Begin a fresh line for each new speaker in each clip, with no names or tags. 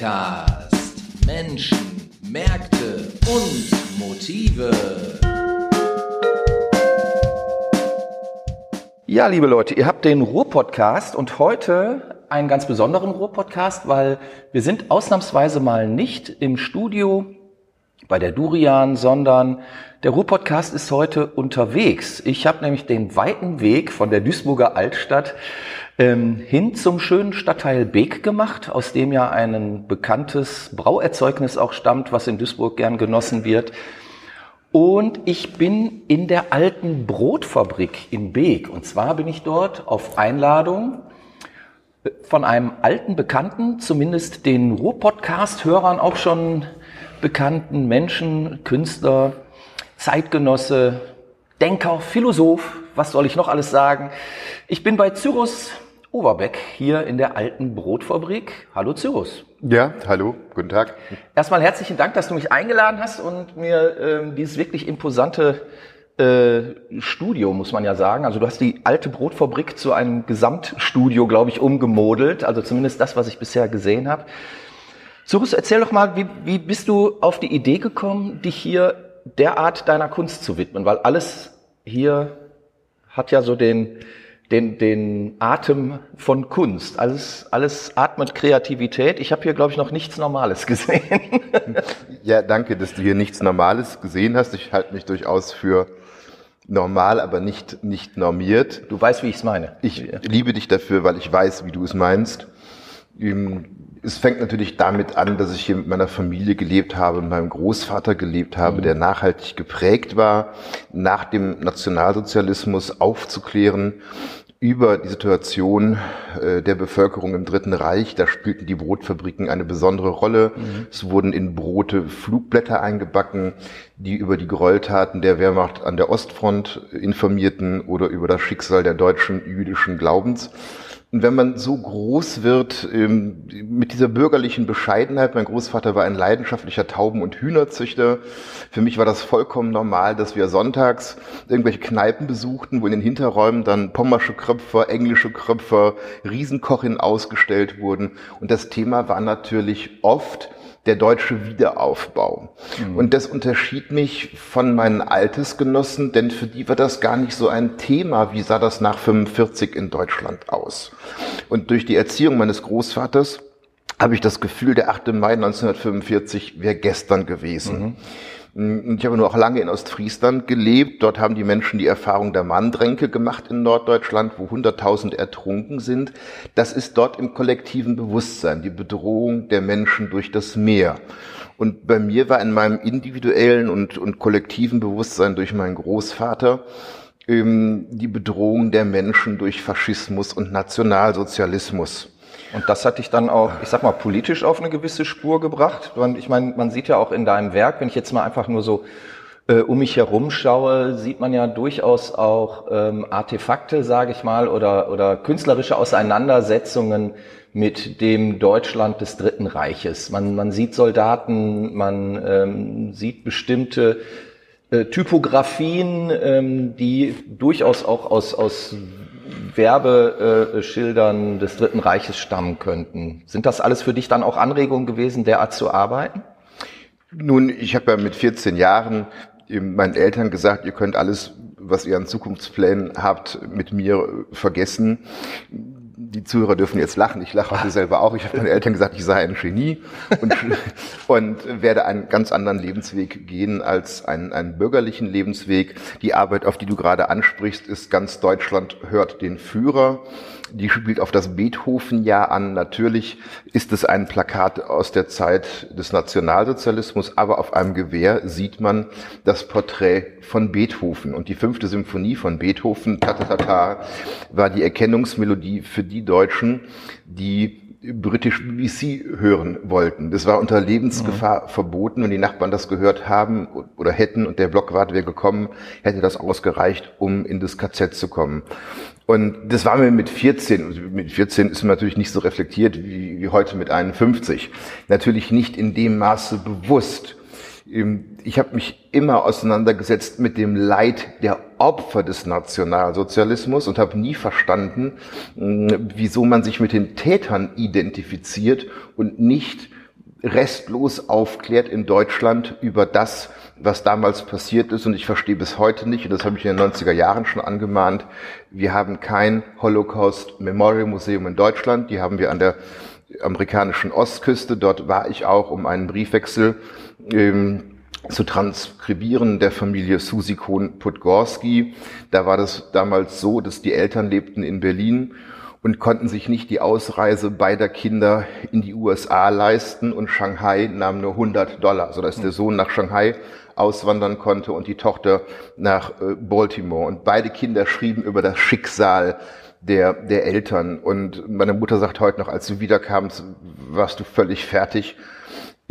Podcast. Menschen, Märkte und Motive.
Ja, liebe Leute, ihr habt den Ruhr-Podcast und heute einen ganz besonderen Ruhr-Podcast, weil wir sind ausnahmsweise mal nicht im Studio bei der Durian, sondern der Ruhr-Podcast ist heute unterwegs. Ich habe nämlich den weiten Weg von der Duisburger Altstadt ähm, hin zum schönen Stadtteil Beek gemacht, aus dem ja ein bekanntes Brauerzeugnis auch stammt, was in Duisburg gern genossen wird. Und ich bin in der alten Brotfabrik in Beek. Und zwar bin ich dort auf Einladung von einem alten Bekannten, zumindest den Ruhr-Podcast-Hörern auch schon bekannten Menschen, Künstler, Zeitgenosse, Denker, Philosoph, was soll ich noch alles sagen? Ich bin bei Cyrus Overbeck hier in der alten Brotfabrik. Hallo Cyrus.
Ja, hallo, guten Tag.
Erstmal herzlichen Dank, dass du mich eingeladen hast und mir ähm, dieses wirklich imposante äh, Studio, muss man ja sagen. Also du hast die alte Brotfabrik zu einem Gesamtstudio, glaube ich, umgemodelt. Also zumindest das, was ich bisher gesehen habe. Cyrus, erzähl doch mal, wie, wie bist du auf die Idee gekommen, dich hier derart deiner Kunst zu widmen? Weil alles hier hat ja so den, den, den Atem von Kunst. Alles, alles atmet Kreativität. Ich habe hier, glaube ich, noch nichts Normales gesehen.
ja, danke, dass du hier nichts Normales gesehen hast. Ich halte mich durchaus für normal, aber nicht, nicht normiert.
Du weißt, wie ich es meine.
Ich liebe dich dafür, weil ich weiß, wie du es meinst. Es fängt natürlich damit an, dass ich hier mit meiner Familie gelebt habe, mit meinem Großvater gelebt habe, mhm. der nachhaltig geprägt war, nach dem Nationalsozialismus aufzuklären über die Situation äh, der Bevölkerung im Dritten Reich. Da spielten die Brotfabriken eine besondere Rolle. Mhm. Es wurden in Brote Flugblätter eingebacken, die über die Gräueltaten der Wehrmacht an der Ostfront informierten oder über das Schicksal der deutschen jüdischen Glaubens. Und wenn man so groß wird ähm, mit dieser bürgerlichen Bescheidenheit, mein Großvater war ein leidenschaftlicher Tauben- und Hühnerzüchter. Für mich war das vollkommen normal, dass wir sonntags irgendwelche Kneipen besuchten, wo in den Hinterräumen dann pommersche Kröpfer, englische Kröpfer, Riesenkochin ausgestellt wurden. Und das Thema war natürlich oft der deutsche Wiederaufbau. Mhm. Und das unterschied mich von meinen Altesgenossen, denn für die war das gar nicht so ein Thema, wie sah das nach 45 in Deutschland aus. Und durch die Erziehung meines Großvaters habe ich das Gefühl, der 8. Mai 1945 wäre gestern gewesen. Mhm. Ich habe nur auch lange in Ostfriesland gelebt. Dort haben die Menschen die Erfahrung der Manndränke gemacht in Norddeutschland, wo 100.000 ertrunken sind. Das ist dort im kollektiven Bewusstsein, die Bedrohung der Menschen durch das Meer. Und bei mir war in meinem individuellen und, und kollektiven Bewusstsein durch meinen Großvater ähm, die Bedrohung der Menschen durch Faschismus und Nationalsozialismus.
Und das hat dich dann auch, ich sag mal, politisch auf eine gewisse Spur gebracht. Ich meine, man sieht ja auch in deinem Werk, wenn ich jetzt mal einfach nur so äh, um mich herum schaue, sieht man ja durchaus auch ähm, Artefakte, sage ich mal, oder, oder künstlerische Auseinandersetzungen mit dem Deutschland des Dritten Reiches. Man, man sieht Soldaten, man ähm, sieht bestimmte äh, Typografien, ähm, die durchaus auch aus, aus Werbeschildern des Dritten Reiches stammen könnten. Sind das alles für dich dann auch Anregungen gewesen, derart zu arbeiten?
Nun, ich habe ja mit 14 Jahren meinen Eltern gesagt, ihr könnt alles, was ihr an Zukunftsplänen habt, mit mir vergessen die Zuhörer dürfen jetzt lachen. Ich lache heute selber auch. Ich habe meinen Eltern gesagt, ich sei ein Genie und, und werde einen ganz anderen Lebensweg gehen als einen, einen bürgerlichen Lebensweg. Die Arbeit, auf die du gerade ansprichst, ist ganz Deutschland hört den Führer. Die spielt auf das Beethoven-Jahr an. Natürlich ist es ein Plakat aus der Zeit des Nationalsozialismus, aber auf einem Gewehr sieht man das Porträt von Beethoven. Und die fünfte Symphonie von Beethoven, Tatatata, war die Erkennungsmelodie für die Deutschen, die British BBC hören wollten. Das war unter Lebensgefahr mhm. verboten. Wenn die Nachbarn das gehört haben oder hätten und der Blockwart wäre gekommen, hätte das ausgereicht, um in das KZ zu kommen. Und das war mir mit 14, mit 14 ist man natürlich nicht so reflektiert wie, wie heute mit 51. Natürlich nicht in dem Maße bewusst. Ich habe mich immer auseinandergesetzt mit dem Leid der Opfer des Nationalsozialismus und habe nie verstanden, wieso man sich mit den Tätern identifiziert und nicht restlos aufklärt in Deutschland über das, was damals passiert ist. Und ich verstehe bis heute nicht, und das habe ich in den 90er Jahren schon angemahnt, wir haben kein Holocaust Memorial Museum in Deutschland. Die haben wir an der amerikanischen Ostküste. Dort war ich auch, um einen Briefwechsel ähm, zu transkribieren der Familie Susi Kohn-Podgorski. Da war das damals so, dass die Eltern lebten in Berlin und konnten sich nicht die Ausreise beider Kinder in die USA leisten und Shanghai nahm nur 100 Dollar, sodass der Sohn nach Shanghai auswandern konnte und die Tochter nach äh, Baltimore. Und beide Kinder schrieben über das Schicksal der, der Eltern. Und meine Mutter sagt heute noch, als du wiederkamst, warst du völlig fertig.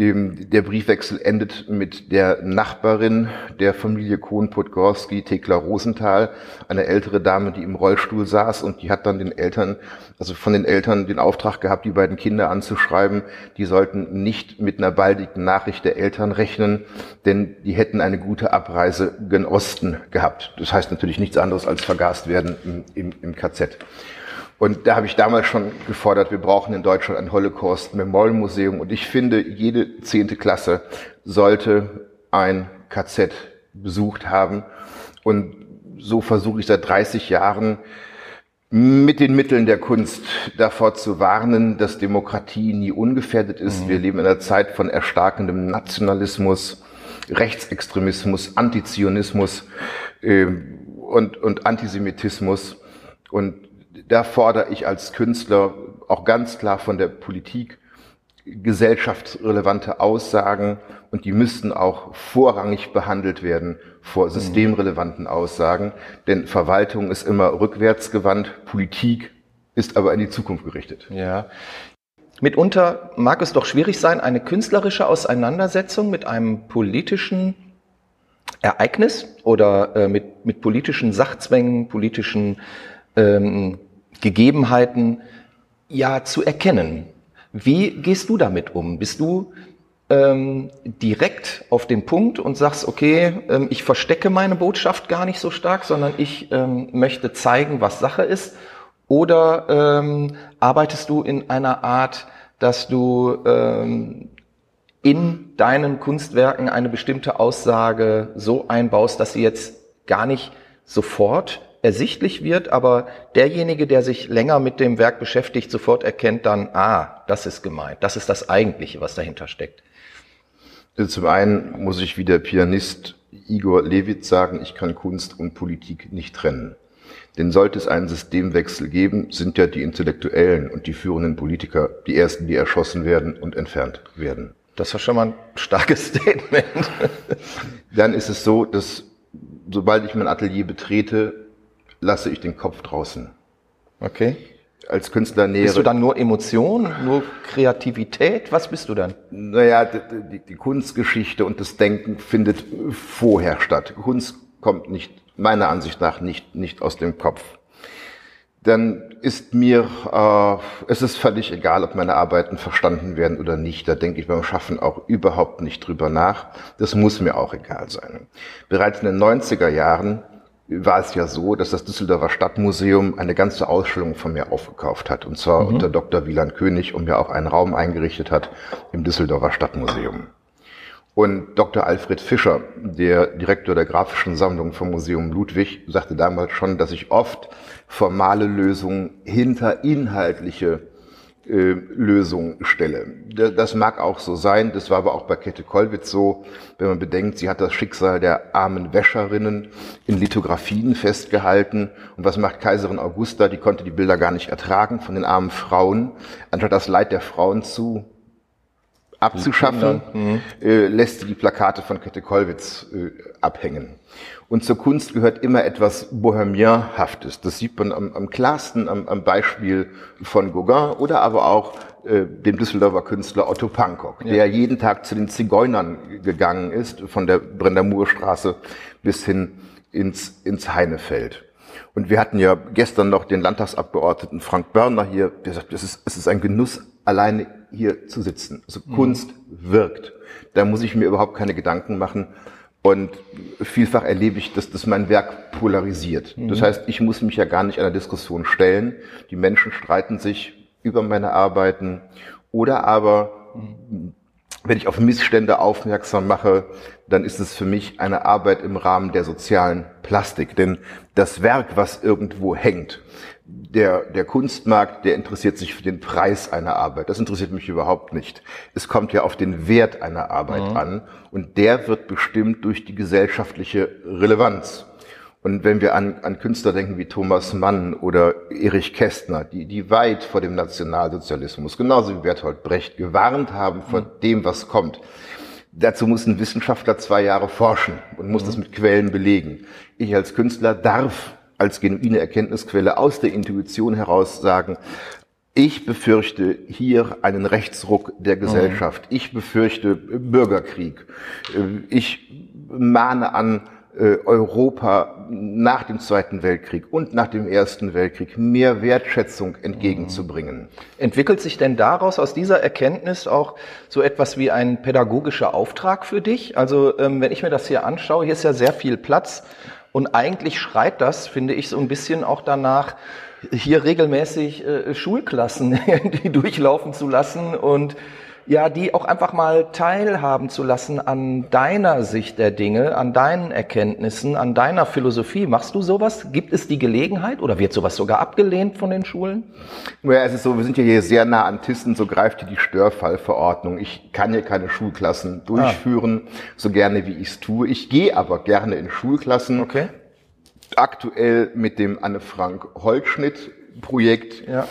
Der Briefwechsel endet mit der Nachbarin der Familie Kohn-Podgorski, Thekla Rosenthal, eine ältere Dame, die im Rollstuhl saß und die hat dann den Eltern, also von den Eltern den Auftrag gehabt, die beiden Kinder anzuschreiben, die sollten nicht mit einer baldigen Nachricht der Eltern rechnen, denn die hätten eine gute Abreise gen Osten gehabt. Das heißt natürlich nichts anderes als vergast werden im, im, im KZ. Und da habe ich damals schon gefordert, wir brauchen in Deutschland ein Holocaust Memorial Museum. Und ich finde, jede zehnte Klasse sollte ein KZ besucht haben. Und so versuche ich seit 30 Jahren mit den Mitteln der Kunst davor zu warnen, dass Demokratie nie ungefährdet ist. Mhm. Wir leben in einer Zeit von erstarkendem Nationalismus, Rechtsextremismus, Antizionismus äh, und, und Antisemitismus. Und da fordere ich als Künstler auch ganz klar von der Politik gesellschaftsrelevante Aussagen und die müssten auch vorrangig behandelt werden vor mhm. systemrelevanten Aussagen, denn Verwaltung ist immer rückwärtsgewandt, Politik ist aber in die Zukunft gerichtet.
Ja. Mitunter mag es doch schwierig sein, eine künstlerische Auseinandersetzung mit einem politischen Ereignis oder äh, mit, mit politischen Sachzwängen, politischen ähm, Gegebenheiten ja zu erkennen. Wie gehst du damit um? Bist du ähm, direkt auf den Punkt und sagst, okay, ähm, ich verstecke meine Botschaft gar nicht so stark, sondern ich ähm, möchte zeigen, was Sache ist? Oder ähm, arbeitest du in einer Art, dass du ähm, in deinen Kunstwerken eine bestimmte Aussage so einbaust, dass sie jetzt gar nicht sofort ersichtlich wird, aber derjenige, der sich länger mit dem Werk beschäftigt, sofort erkennt dann, ah, das ist gemeint, das ist das Eigentliche, was dahinter steckt.
Also zum einen muss ich wie der Pianist Igor Levit sagen, ich kann Kunst und Politik nicht trennen. Denn sollte es einen Systemwechsel geben, sind ja die Intellektuellen und die führenden Politiker die ersten, die erschossen werden und entfernt werden.
Das war schon mal ein starkes Statement.
Dann ist es so, dass sobald ich mein Atelier betrete, lasse ich den Kopf draußen.
Okay.
Als Künstler nähere.
Bist du dann nur Emotion, nur Kreativität? Was bist du dann?
Naja, die, die Kunstgeschichte und das Denken findet vorher statt. Kunst kommt nicht, meiner Ansicht nach, nicht, nicht aus dem Kopf. Dann ist mir, äh, es ist völlig egal, ob meine Arbeiten verstanden werden oder nicht. Da denke ich beim Schaffen auch überhaupt nicht drüber nach. Das muss mir auch egal sein. Bereits in den 90er Jahren war es ja so, dass das Düsseldorfer Stadtmuseum eine ganze Ausstellung von mir aufgekauft hat. Und zwar mhm. unter Dr. Wieland König und mir auch einen Raum eingerichtet hat im Düsseldorfer Stadtmuseum. Und Dr. Alfred Fischer, der Direktor der grafischen Sammlung vom Museum Ludwig, sagte damals schon, dass ich oft formale Lösungen hinter inhaltliche Lösung stelle. Das mag auch so sein, das war aber auch bei Kette Kollwitz so, wenn man bedenkt, sie hat das Schicksal der armen Wäscherinnen in Lithografien festgehalten. Und was macht Kaiserin Augusta? Die konnte die Bilder gar nicht ertragen von den armen Frauen. Anstatt das Leid der Frauen zu abzuschaffen, mhm. äh, lässt die Plakate von Kette Kollwitz äh, abhängen. Und zur Kunst gehört immer etwas Bohemienhaftes. Das sieht man am, am klarsten am, am Beispiel von Gauguin oder aber auch äh, dem Düsseldorfer Künstler Otto Pankok, ja. der jeden Tag zu den Zigeunern gegangen ist, von der Brendermurstraße bis hin ins, ins Heinefeld. Und wir hatten ja gestern noch den Landtagsabgeordneten Frank Börner hier, der sagt, es ist, es ist ein Genuss, alleine hier zu sitzen. Also mhm. Kunst wirkt. Da muss ich mir überhaupt keine Gedanken machen, und vielfach erlebe ich, dass das mein Werk polarisiert. Mhm. Das heißt, ich muss mich ja gar nicht einer Diskussion stellen. Die Menschen streiten sich über meine Arbeiten oder aber wenn ich auf Missstände aufmerksam mache, dann ist es für mich eine Arbeit im Rahmen der sozialen Plastik. Denn das Werk, was irgendwo hängt, der, der Kunstmarkt, der interessiert sich für den Preis einer Arbeit. Das interessiert mich überhaupt nicht. Es kommt ja auf den Wert einer Arbeit mhm. an und der wird bestimmt durch die gesellschaftliche Relevanz. Und wenn wir an, an Künstler denken wie Thomas Mann oder Erich Kästner, die, die weit vor dem Nationalsozialismus, genauso wie Bertolt Brecht, gewarnt haben vor mhm. dem, was kommt. Dazu muss ein Wissenschaftler zwei Jahre forschen und muss mhm. das mit Quellen belegen. Ich als Künstler darf als genuine Erkenntnisquelle aus der Intuition heraus sagen, ich befürchte hier einen Rechtsruck der mhm. Gesellschaft. Ich befürchte Bürgerkrieg. Ich mahne an, äh, Europa nach dem Zweiten Weltkrieg und nach dem Ersten Weltkrieg mehr Wertschätzung entgegenzubringen.
Entwickelt sich denn daraus, aus dieser Erkenntnis auch so etwas wie ein pädagogischer Auftrag für dich? Also ähm, wenn ich mir das hier anschaue, hier ist ja sehr viel Platz und eigentlich schreit das, finde ich, so ein bisschen auch danach, hier regelmäßig äh, Schulklassen die durchlaufen zu lassen und ja, die auch einfach mal teilhaben zu lassen an deiner Sicht der Dinge, an deinen Erkenntnissen, an deiner Philosophie. Machst du sowas? Gibt es die Gelegenheit oder wird sowas sogar abgelehnt von den Schulen?
Ja, es ist so, wir sind ja hier sehr nah an Thyssen, so greift hier die Störfallverordnung. Ich kann hier keine Schulklassen durchführen, ah. so gerne wie ich es tue. Ich gehe aber gerne in Schulklassen. Okay. Aktuell mit dem Anne Frank Holzschnitt Projekt, ja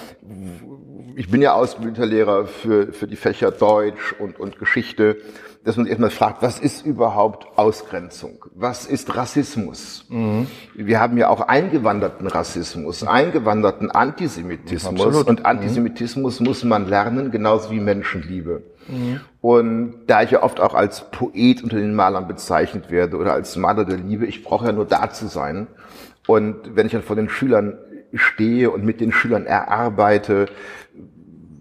ich bin ja Ausbildungslehrer für, für die Fächer Deutsch und, und Geschichte, dass man sich erstmal fragt, was ist überhaupt Ausgrenzung? Was ist Rassismus? Mhm. Wir haben ja auch eingewanderten Rassismus, eingewanderten Antisemitismus. Absolut. Und Antisemitismus mhm. muss man lernen, genauso wie Menschenliebe. Mhm. Und da ich ja oft auch als Poet unter den Malern bezeichnet werde oder als Maler der Liebe, ich brauche ja nur da zu sein. Und wenn ich dann vor den Schülern stehe und mit den Schülern erarbeite,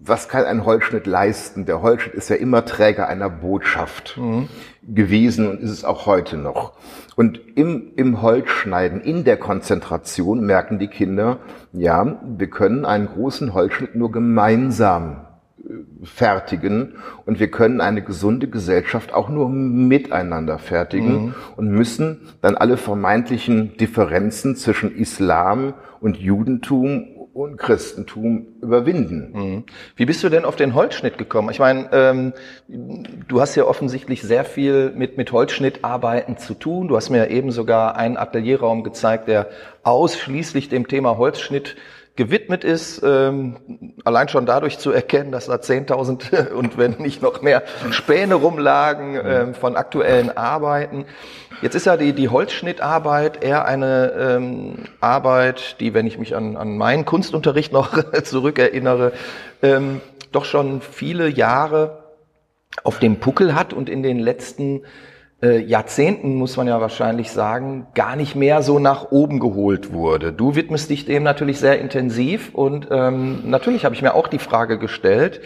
was kann ein Holzschnitt leisten? Der Holzschnitt ist ja immer Träger einer Botschaft mhm. gewesen und ist es auch heute noch. Und im, im Holzschneiden, in der Konzentration merken die Kinder, ja, wir können einen großen Holzschnitt nur gemeinsam fertigen und wir können eine gesunde Gesellschaft auch nur miteinander fertigen mhm. und müssen dann alle vermeintlichen Differenzen zwischen Islam und Judentum und Christentum überwinden.
Mhm. Wie bist du denn auf den Holzschnitt gekommen? Ich meine, ähm, du hast ja offensichtlich sehr viel mit, mit Holzschnittarbeiten zu tun. Du hast mir eben sogar einen Atelierraum gezeigt, der ausschließlich dem Thema Holzschnitt gewidmet ist, ähm, allein schon dadurch zu erkennen, dass da 10.000 und wenn nicht noch mehr Späne rumlagen ähm, von aktuellen Arbeiten. Jetzt ist ja die, die Holzschnittarbeit eher eine ähm, Arbeit, die, wenn ich mich an, an meinen Kunstunterricht noch zurückerinnere, ähm, doch schon viele Jahre auf dem Puckel hat und in den letzten äh, Jahrzehnten, muss man ja wahrscheinlich sagen, gar nicht mehr so nach oben geholt wurde. Du widmest dich dem natürlich sehr intensiv und ähm, natürlich habe ich mir auch die Frage gestellt,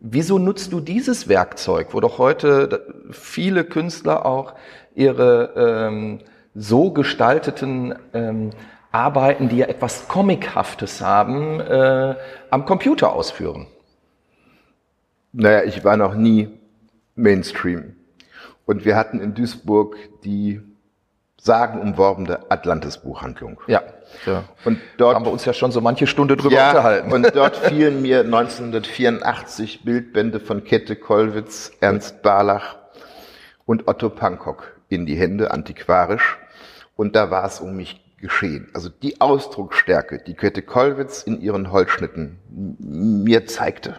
wieso nutzt du dieses Werkzeug, wo doch heute viele Künstler auch ihre ähm, so gestalteten ähm, Arbeiten, die ja etwas Comichaftes haben, äh, am Computer ausführen?
Naja, ich war noch nie Mainstream. Und wir hatten in Duisburg die sagenumworbene Atlantis-Buchhandlung.
Ja, ja. Und dort haben wir uns ja schon so manche Stunde drüber ja, unterhalten.
Und dort fielen mir 1984 Bildbände von Kette Kollwitz, Ernst Barlach und Otto Pankok in die Hände, antiquarisch. Und da war es um mich geschehen. Also die Ausdrucksstärke, die Kette Kollwitz in ihren Holzschnitten mir zeigte,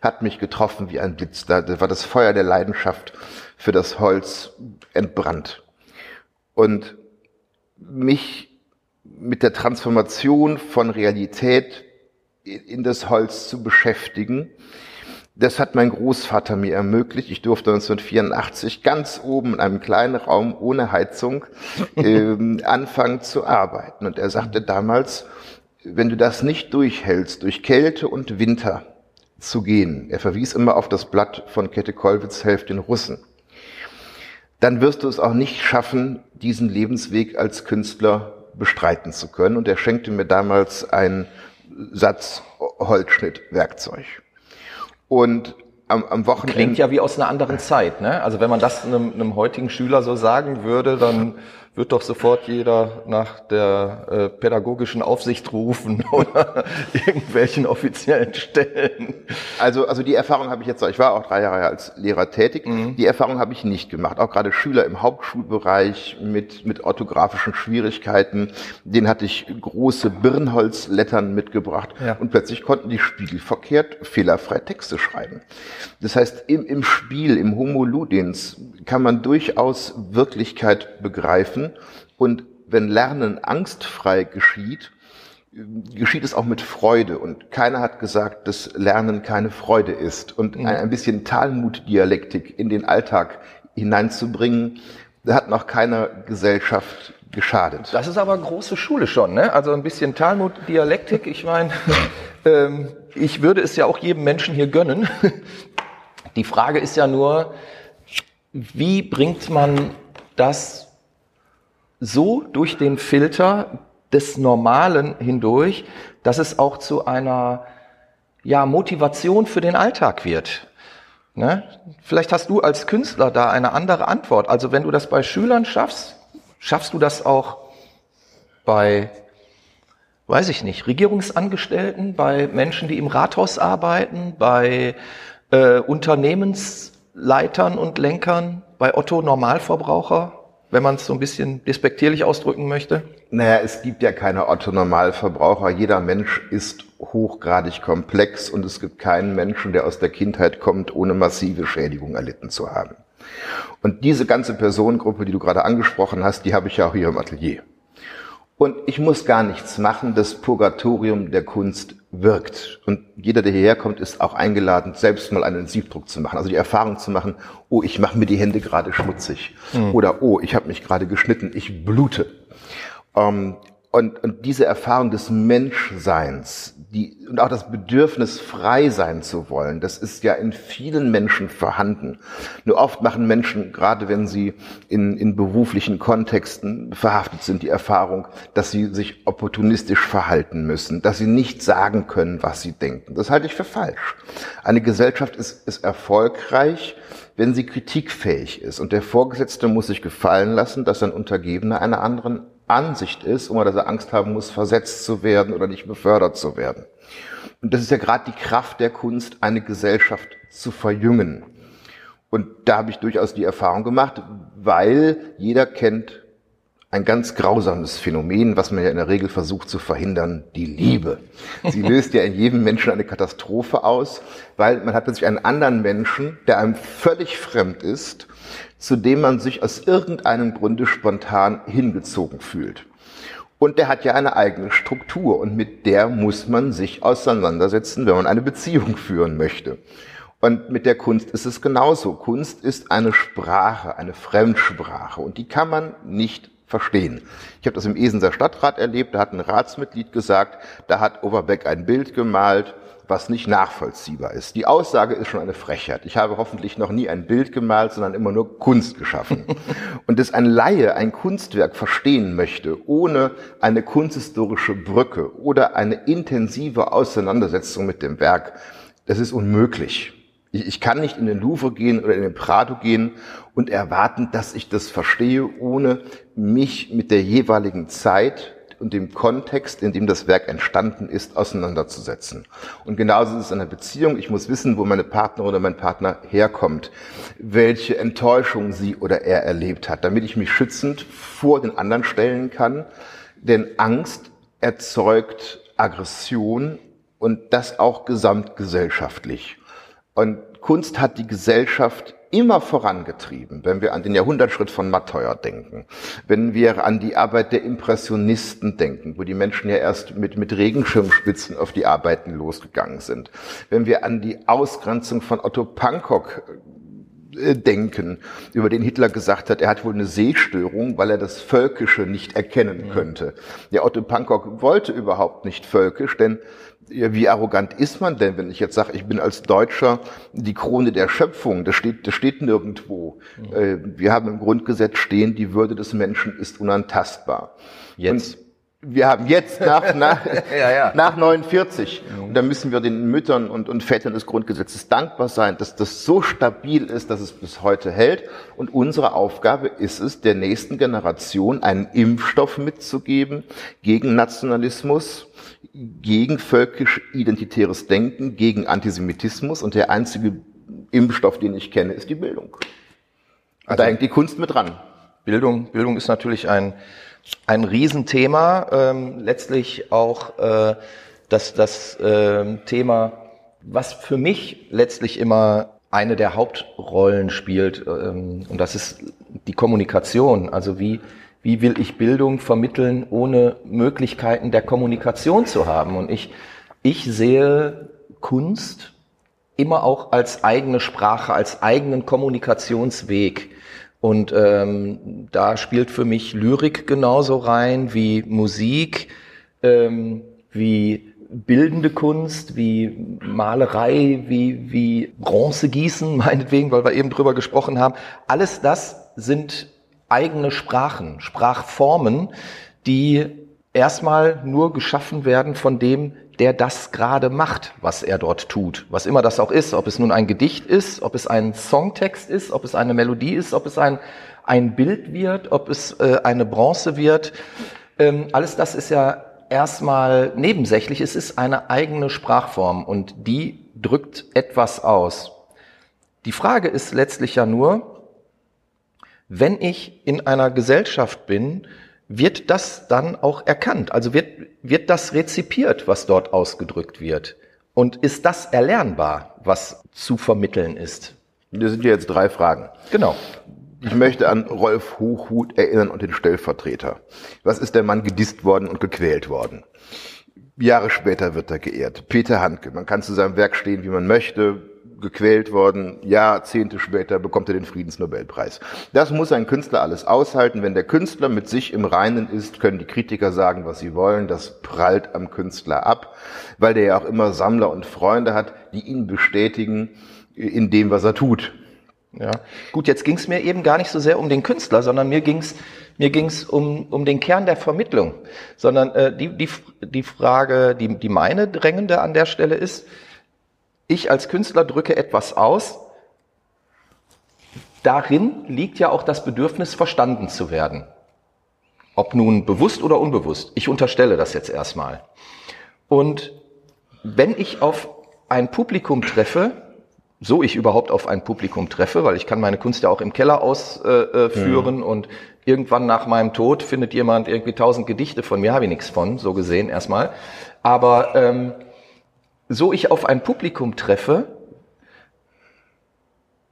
hat mich getroffen wie ein Blitz. Da war das Feuer der Leidenschaft für das Holz entbrannt. Und mich mit der Transformation von Realität in das Holz zu beschäftigen, das hat mein Großvater mir ermöglicht. Ich durfte 1984 ganz oben in einem kleinen Raum ohne Heizung äh, anfangen zu arbeiten. Und er sagte damals, wenn du das nicht durchhältst, durch Kälte und Winter zu gehen, er verwies immer auf das Blatt von Kette Kollwitz, Helft den Russen dann wirst du es auch nicht schaffen, diesen Lebensweg als Künstler bestreiten zu können. Und er schenkte mir damals einen Satz Holzschnittwerkzeug. Und am, am Wochenende.
Klingt ja wie aus einer anderen Zeit, ne? Also wenn man das einem, einem heutigen Schüler so sagen würde, dann wird doch sofort jeder nach der äh, pädagogischen Aufsicht rufen oder irgendwelchen offiziellen Stellen.
Also, also die Erfahrung habe ich jetzt, ich war auch drei Jahre als Lehrer tätig, mhm. die Erfahrung habe ich nicht gemacht. Auch gerade Schüler im Hauptschulbereich mit, mit orthografischen Schwierigkeiten, denen hatte ich große Birnholzlettern mitgebracht ja. und plötzlich konnten die spiegelverkehrt fehlerfrei Texte schreiben. Das heißt, im, im Spiel, im Homo Ludens kann man durchaus Wirklichkeit begreifen Lernen. Und wenn Lernen angstfrei geschieht, geschieht es auch mit Freude. Und keiner hat gesagt, dass Lernen keine Freude ist. Und mhm. ein bisschen Talmud-Dialektik in den Alltag hineinzubringen, hat noch keiner Gesellschaft geschadet.
Das ist aber große Schule schon, ne? Also ein bisschen Talmud-Dialektik. Ich meine, ähm, ich würde es ja auch jedem Menschen hier gönnen. Die Frage ist ja nur, wie bringt man das so durch den Filter des Normalen hindurch, dass es auch zu einer ja, Motivation für den Alltag wird. Ne? Vielleicht hast du als Künstler da eine andere Antwort. Also wenn du das bei Schülern schaffst, schaffst du das auch bei, weiß ich nicht, Regierungsangestellten, bei Menschen, die im Rathaus arbeiten, bei äh, Unternehmensleitern und Lenkern, bei Otto Normalverbraucher? Wenn man es so ein bisschen despektierlich ausdrücken möchte?
Naja, es gibt ja keine Otto-Normalverbraucher. Jeder Mensch ist hochgradig komplex und es gibt keinen Menschen, der aus der Kindheit kommt, ohne massive Schädigung erlitten zu haben. Und diese ganze Personengruppe, die du gerade angesprochen hast, die habe ich ja auch hier im Atelier. Und ich muss gar nichts machen, das Purgatorium der Kunst wirkt. Und jeder, der hierher kommt, ist auch eingeladen, selbst mal einen Siebdruck zu machen. Also die Erfahrung zu machen, oh, ich mache mir die Hände gerade schmutzig. Mhm. Oder oh, ich habe mich gerade geschnitten, ich blute. Ähm, und, und diese Erfahrung des Menschseins, die, und auch das Bedürfnis, frei sein zu wollen, das ist ja in vielen Menschen vorhanden. Nur oft machen Menschen, gerade wenn sie in, in beruflichen Kontexten verhaftet sind, die Erfahrung, dass sie sich opportunistisch verhalten müssen, dass sie nicht sagen können, was sie denken. Das halte ich für falsch. Eine Gesellschaft ist, ist erfolgreich, wenn sie kritikfähig ist. Und der Vorgesetzte muss sich gefallen lassen, dass ein Untergebener einer anderen Ansicht ist, ohne dass er Angst haben muss, versetzt zu werden oder nicht befördert zu werden. Und das ist ja gerade die Kraft der Kunst, eine Gesellschaft zu verjüngen. Und da habe ich durchaus die Erfahrung gemacht, weil jeder kennt ein ganz grausames Phänomen, was man ja in der Regel versucht zu verhindern, die Liebe. Sie löst ja in jedem Menschen eine Katastrophe aus, weil man hat plötzlich einen anderen Menschen, der einem völlig fremd ist zu dem man sich aus irgendeinem Grunde spontan hingezogen fühlt. Und der hat ja eine eigene Struktur und mit der muss man sich auseinandersetzen, wenn man eine Beziehung führen möchte. Und mit der Kunst ist es genauso. Kunst ist eine Sprache, eine Fremdsprache und die kann man nicht verstehen. Ich habe das im Esenser Stadtrat erlebt, da hat ein Ratsmitglied gesagt, da hat Overbeck ein Bild gemalt was nicht nachvollziehbar ist. Die Aussage ist schon eine Frechheit. Ich habe hoffentlich noch nie ein Bild gemalt, sondern immer nur Kunst geschaffen. Und dass ein Laie ein Kunstwerk verstehen möchte, ohne eine kunsthistorische Brücke oder eine intensive Auseinandersetzung mit dem Werk, das ist unmöglich. Ich, ich kann nicht in den Louvre gehen oder in den Prado gehen und erwarten, dass ich das verstehe, ohne mich mit der jeweiligen Zeit und dem Kontext, in dem das Werk entstanden ist, auseinanderzusetzen. Und genauso ist es in einer Beziehung. Ich muss wissen, wo meine Partnerin oder mein Partner herkommt, welche Enttäuschung sie oder er erlebt hat, damit ich mich schützend vor den anderen stellen kann. Denn Angst erzeugt Aggression und das auch gesamtgesellschaftlich. Und Kunst hat die Gesellschaft immer vorangetrieben, wenn wir an den Jahrhundertschritt von Matteuer denken, wenn wir an die Arbeit der Impressionisten denken, wo die Menschen ja erst mit, mit Regenschirmspitzen auf die Arbeiten losgegangen sind, wenn wir an die Ausgrenzung von Otto Pankok äh, denken, über den Hitler gesagt hat, er hat wohl eine Sehstörung, weil er das Völkische nicht erkennen könnte. Der Otto Pankok wollte überhaupt nicht völkisch, denn ja, wie arrogant ist man denn, wenn ich jetzt sage, ich bin als Deutscher die Krone der Schöpfung? Das steht, das steht nirgendwo. Mhm. Äh, wir haben im Grundgesetz stehen, die Würde des Menschen ist unantastbar.
Jetzt. Und
wir haben jetzt nach, nach,
Ja, ja.
nach 49. Und da müssen wir den Müttern und, und Vätern des Grundgesetzes dankbar sein, dass das so stabil ist, dass es bis heute hält. Und unsere Aufgabe ist es, der nächsten Generation einen Impfstoff mitzugeben gegen Nationalismus, gegen völkisch-identitäres Denken, gegen Antisemitismus. Und der einzige Impfstoff, den ich kenne, ist die Bildung. Und da hängt die Kunst mit dran.
Bildung, Bildung ist natürlich ein, ein Riesenthema. Ähm, letztlich auch äh, das, das ähm, Thema, was für mich letztlich immer eine der Hauptrollen spielt. Ähm, und das ist die Kommunikation. Also wie, wie will ich Bildung vermitteln, ohne Möglichkeiten der Kommunikation zu haben? Und ich, ich sehe Kunst immer auch als eigene Sprache, als eigenen Kommunikationsweg. Und ähm, da spielt für mich Lyrik genauso rein wie Musik, ähm, wie bildende Kunst, wie Malerei, wie, wie Bronzegießen, meinetwegen, weil wir eben drüber gesprochen haben. Alles das sind eigene Sprachen, Sprachformen, die erstmal nur geschaffen werden von dem, der das gerade macht, was er dort tut. Was immer das auch ist, ob es nun ein Gedicht ist, ob es ein Songtext ist, ob es eine Melodie ist, ob es ein, ein Bild wird, ob es äh, eine Bronze wird. Ähm, alles das ist ja erstmal nebensächlich. Es ist eine eigene Sprachform und die drückt etwas aus. Die Frage ist letztlich ja nur, wenn ich in einer Gesellschaft bin, wird das dann auch erkannt? Also wird, wird das rezipiert, was dort ausgedrückt wird? Und ist das erlernbar, was zu vermitteln ist?
Das sind ja jetzt drei Fragen.
Genau.
Ich möchte an Rolf Hochhuth erinnern und den Stellvertreter. Was ist der Mann gedisst worden und gequält worden? Jahre später wird er geehrt. Peter Handke. Man kann zu seinem Werk stehen, wie man möchte. Gequält worden. Jahrzehnte später bekommt er den Friedensnobelpreis. Das muss ein Künstler alles aushalten. Wenn der Künstler mit sich im Reinen ist, können die Kritiker sagen, was sie wollen. Das prallt am Künstler ab, weil der ja auch immer Sammler und Freunde hat, die ihn bestätigen in dem, was er tut.
Ja. Gut, jetzt ging es mir eben gar nicht so sehr um den Künstler, sondern mir ging es mir ging's um, um den Kern der Vermittlung. Sondern äh, die, die, die Frage, die, die meine drängende an der Stelle ist, ich als Künstler drücke etwas aus, darin liegt ja auch das Bedürfnis, verstanden zu werden. Ob nun bewusst oder unbewusst. Ich unterstelle das jetzt erstmal. Und wenn ich auf ein Publikum treffe, so ich überhaupt auf ein Publikum treffe, weil ich kann meine Kunst ja auch im Keller ausführen äh, mhm. und irgendwann nach meinem Tod findet jemand irgendwie tausend Gedichte von mir, habe ich nichts von, so gesehen erstmal. Aber ähm, so ich auf ein Publikum treffe,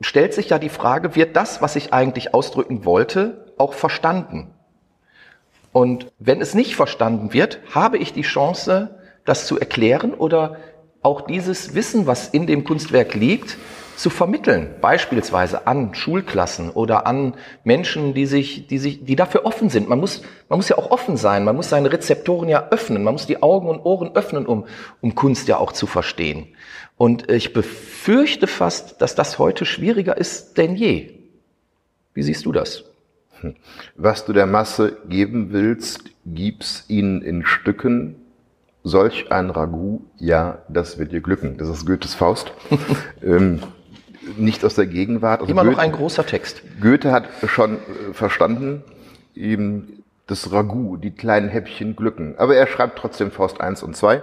stellt sich ja die Frage, wird das, was ich eigentlich ausdrücken wollte, auch verstanden? Und wenn es nicht verstanden wird, habe ich die Chance, das zu erklären oder auch dieses Wissen, was in dem Kunstwerk liegt, zu vermitteln, beispielsweise an Schulklassen oder an Menschen, die sich, die sich, die dafür offen sind. Man muss, man muss ja auch offen sein. Man muss seine Rezeptoren ja öffnen. Man muss die Augen und Ohren öffnen, um, um Kunst ja auch zu verstehen. Und ich befürchte fast, dass das heute schwieriger ist denn je. Wie siehst du das?
Was du der Masse geben willst, gib's ihnen in Stücken, solch ein Ragout, ja, das wird dir glücken. Das ist Goethes Faust. ähm, nicht aus der Gegenwart.
Also Immer Goethe, noch ein großer Text.
Goethe hat schon äh, verstanden, eben das Ragout, die kleinen Häppchen glücken. Aber er schreibt trotzdem Faust 1 und 2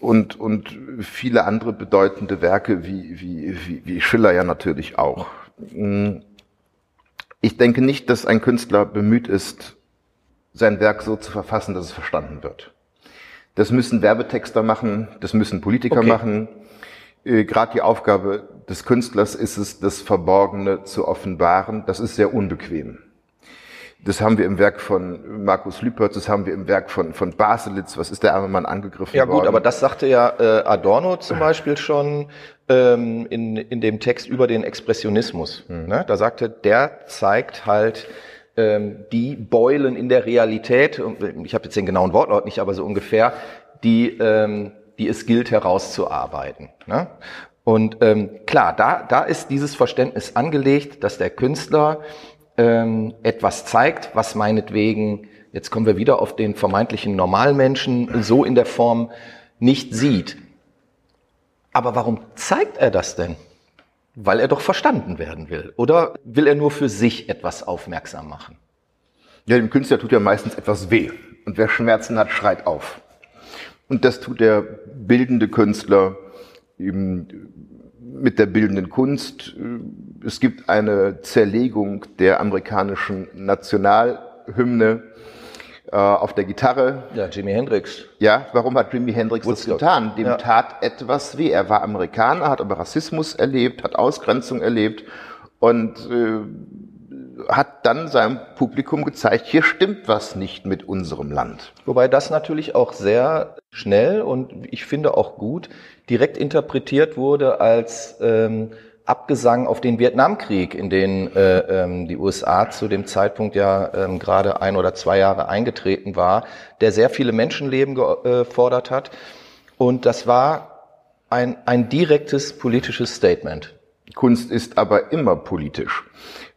und, und viele andere bedeutende Werke wie, wie, wie, wie Schiller ja natürlich auch. Ich denke nicht, dass ein Künstler bemüht ist, sein Werk so zu verfassen, dass es verstanden wird. Das müssen Werbetexter machen, das müssen Politiker okay. machen. Äh, Gerade die Aufgabe des Künstlers ist es, das Verborgene zu offenbaren. Das ist sehr unbequem. Das haben wir im Werk von Markus Lüpertz, das haben wir im Werk von, von Baselitz. Was ist der arme Mann angegriffen
ja, worden?
Ja
gut, aber das sagte ja äh, Adorno zum Beispiel schon ähm, in, in dem Text über den Expressionismus. Hm. Ne? Da sagte, der zeigt halt ähm, die Beulen in der Realität, ich habe jetzt den genauen Wortlaut nicht, aber so ungefähr, die, ähm, die es gilt herauszuarbeiten. Ne? Und ähm, klar, da, da ist dieses Verständnis angelegt, dass der Künstler ähm, etwas zeigt, was meinetwegen jetzt kommen wir wieder auf den vermeintlichen Normalmenschen, so in der Form nicht sieht. Aber warum zeigt er das denn? Weil er doch verstanden werden will. Oder will er nur für sich etwas aufmerksam machen?
Ja, dem Künstler tut ja meistens etwas weh. Und wer Schmerzen hat, schreit auf. Und das tut der bildende Künstler eben mit der bildenden Kunst. Es gibt eine Zerlegung der amerikanischen Nationalhymne äh, auf der Gitarre.
Ja, Jimi Hendrix.
Ja, warum hat Jimi Hendrix
Woodstock.
das getan? Dem
Ja.
tat etwas weh. Er war Amerikaner, hat aber Rassismus erlebt, hat Ausgrenzung erlebt und äh, hat dann seinem Publikum gezeigt, hier stimmt was nicht mit unserem Land.
Wobei das natürlich auch sehr schnell und ich finde auch gut direkt interpretiert wurde als ähm, Abgesang auf den Vietnamkrieg, in den äh, ähm, die USA zu dem Zeitpunkt ja ähm, gerade ein oder zwei Jahre eingetreten war, der sehr viele Menschenleben gefordert hat. Und das war ein, ein direktes politisches Statement.
Kunst ist aber immer politisch,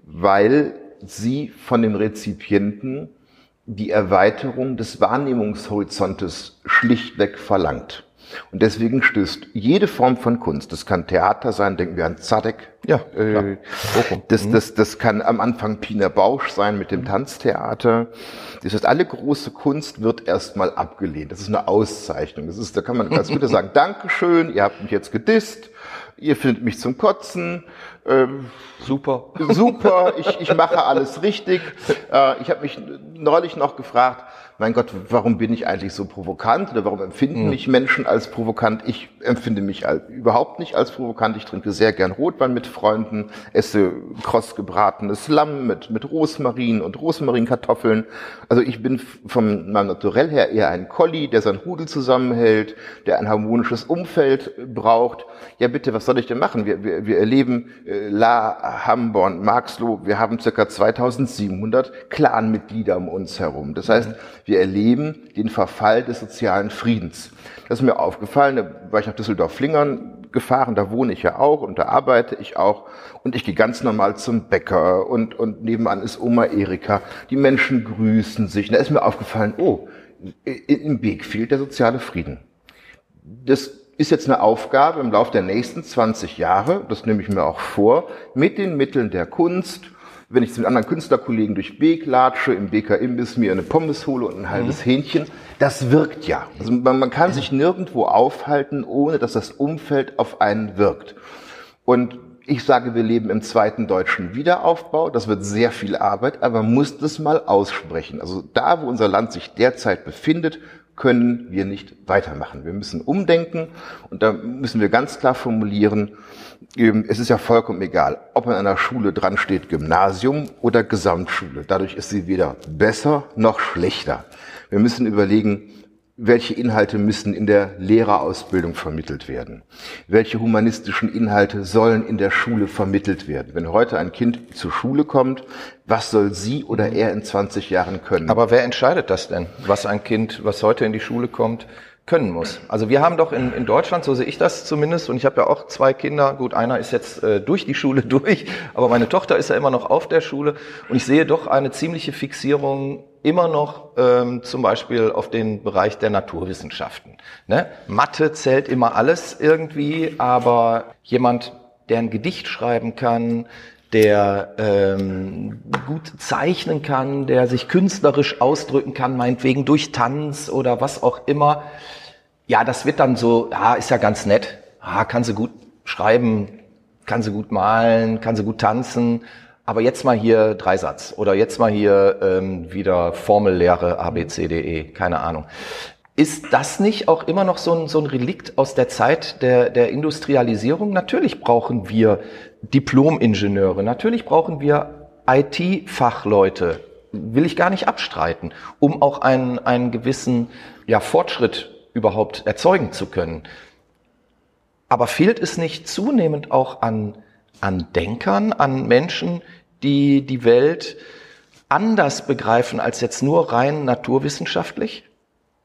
weil sie von dem Rezipienten die Erweiterung des Wahrnehmungshorizontes schlichtweg verlangt. Und deswegen stößt jede Form von Kunst, das kann Theater sein, denken wir an Zadek,
Ja,
äh, das, das, das kann am Anfang Pina Bausch sein mit dem Tanztheater. Das heißt, alle große Kunst wird erstmal abgelehnt. Das ist eine Auszeichnung. Das ist, da kann man ganz gut sagen, Dankeschön, ihr habt mich jetzt gedisst, ihr findet mich zum Kotzen, ähm,
Super.
super, ich, ich mache alles richtig. Äh, ich habe mich neulich noch gefragt, mein Gott, warum bin ich eigentlich so provokant oder warum empfinden mich Menschen als provokant? Ich empfinde mich als, überhaupt nicht als provokant. Ich trinke sehr gern Rotwein mit Freunden, esse kross gebratenes Lamm mit, mit Rosmarin und Rosmarinkartoffeln. Also ich bin von meinem Naturell her eher ein Collie, der sein Rudel zusammenhält, der ein harmonisches Umfeld braucht. Ja bitte, was soll ich denn machen? Wir, wir, wir erleben äh, La, Hamborn, Marxloh, wir haben circa 2700 Clanmitglieder um uns herum. Das heißt, wir erleben den Verfall des sozialen Friedens. Das ist mir aufgefallen, da war ich nach Düsseldorf-Flingern gefahren, da wohne ich ja auch und da arbeite ich auch und ich gehe ganz normal zum Bäcker und, und nebenan ist Oma Erika. Die Menschen grüßen sich. Und da ist mir aufgefallen, oh, im Weg fehlt der soziale Frieden. Das ist jetzt eine Aufgabe im Laufe der nächsten 20 Jahre, das nehme ich mir auch vor, mit den Mitteln der Kunst, wenn ich mit anderen Künstlerkollegen durch Beek latsche, im Beker Imbiss mir eine Pommes hole und ein halbes Hähnchen, das wirkt ja. Also man, man kann sich nirgendwo aufhalten, ohne dass das Umfeld auf einen wirkt. Und ich sage, wir leben im zweiten deutschen Wiederaufbau. Das wird sehr viel Arbeit, aber man muss das mal aussprechen. Also da, wo unser Land sich derzeit befindet, können wir nicht weitermachen. Wir müssen umdenken und da müssen wir ganz klar formulieren, ähm, es ist ja vollkommen egal, ob an einer Schule dran steht Gymnasium oder Gesamtschule. Dadurch ist sie weder besser noch schlechter. Wir müssen überlegen, welche Inhalte müssen in der Lehrerausbildung vermittelt werden? Welche humanistischen Inhalte sollen in der Schule vermittelt werden? Wenn heute ein Kind zur Schule kommt, was soll sie oder er in 20 Jahren können?
Aber wer entscheidet das denn, was ein Kind, was heute in die Schule kommt, können muss? Also wir haben doch in, in Deutschland, so sehe ich das zumindest, und ich habe ja auch zwei Kinder, gut, einer ist jetzt äh, durch die Schule durch, aber meine Tochter ist ja immer noch auf der Schule und ich sehe doch eine ziemliche Fixierung immer noch ähm, zum Beispiel auf den Bereich der Naturwissenschaften. Ne? Mathe zählt immer alles irgendwie, aber jemand, der ein Gedicht schreiben kann, der ähm, gut zeichnen kann, der sich künstlerisch ausdrücken kann, meinetwegen durch Tanz oder was auch immer. Ja, das wird dann so, ja, ist ja ganz nett. Ah, kann sie gut schreiben, kann sie gut malen, kann sie gut tanzen. Aber jetzt mal hier Dreisatz oder jetzt mal hier ähm, wieder Formellehre ABCDE, keine Ahnung. Ist das nicht auch immer noch so ein, so ein Relikt aus der Zeit der, der Industrialisierung? Natürlich brauchen wir Diplom-Ingenieure, natürlich brauchen wir IT-Fachleute, will ich gar nicht abstreiten, um auch einen, einen gewissen ja, Fortschritt überhaupt erzeugen zu können. Aber fehlt es nicht zunehmend auch an, an Denkern, an Menschen, die die Welt anders begreifen als jetzt nur rein naturwissenschaftlich?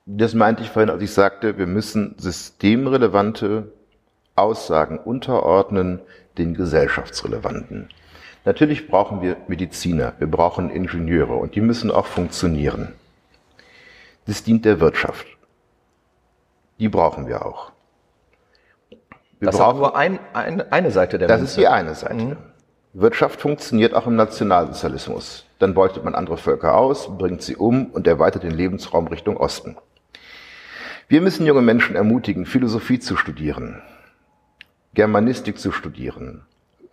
Das meinte ich vorhin, als ich sagte, wir müssen systemrelevante Aussagen unterordnen den gesellschaftsrelevanten. Natürlich brauchen wir Mediziner, wir brauchen Ingenieure und die müssen auch funktionieren. Das dient der Wirtschaft. Die brauchen wir auch.
Wir das brauchen nur ein, ein, eine Seite der
Das Münze. ist die eine Seite. Mhm. Wirtschaft funktioniert auch im Nationalsozialismus. Dann beutet man andere Völker aus, bringt sie um und erweitert den Lebensraum Richtung Osten. Wir müssen junge Menschen ermutigen, Philosophie zu studieren, Germanistik zu studieren,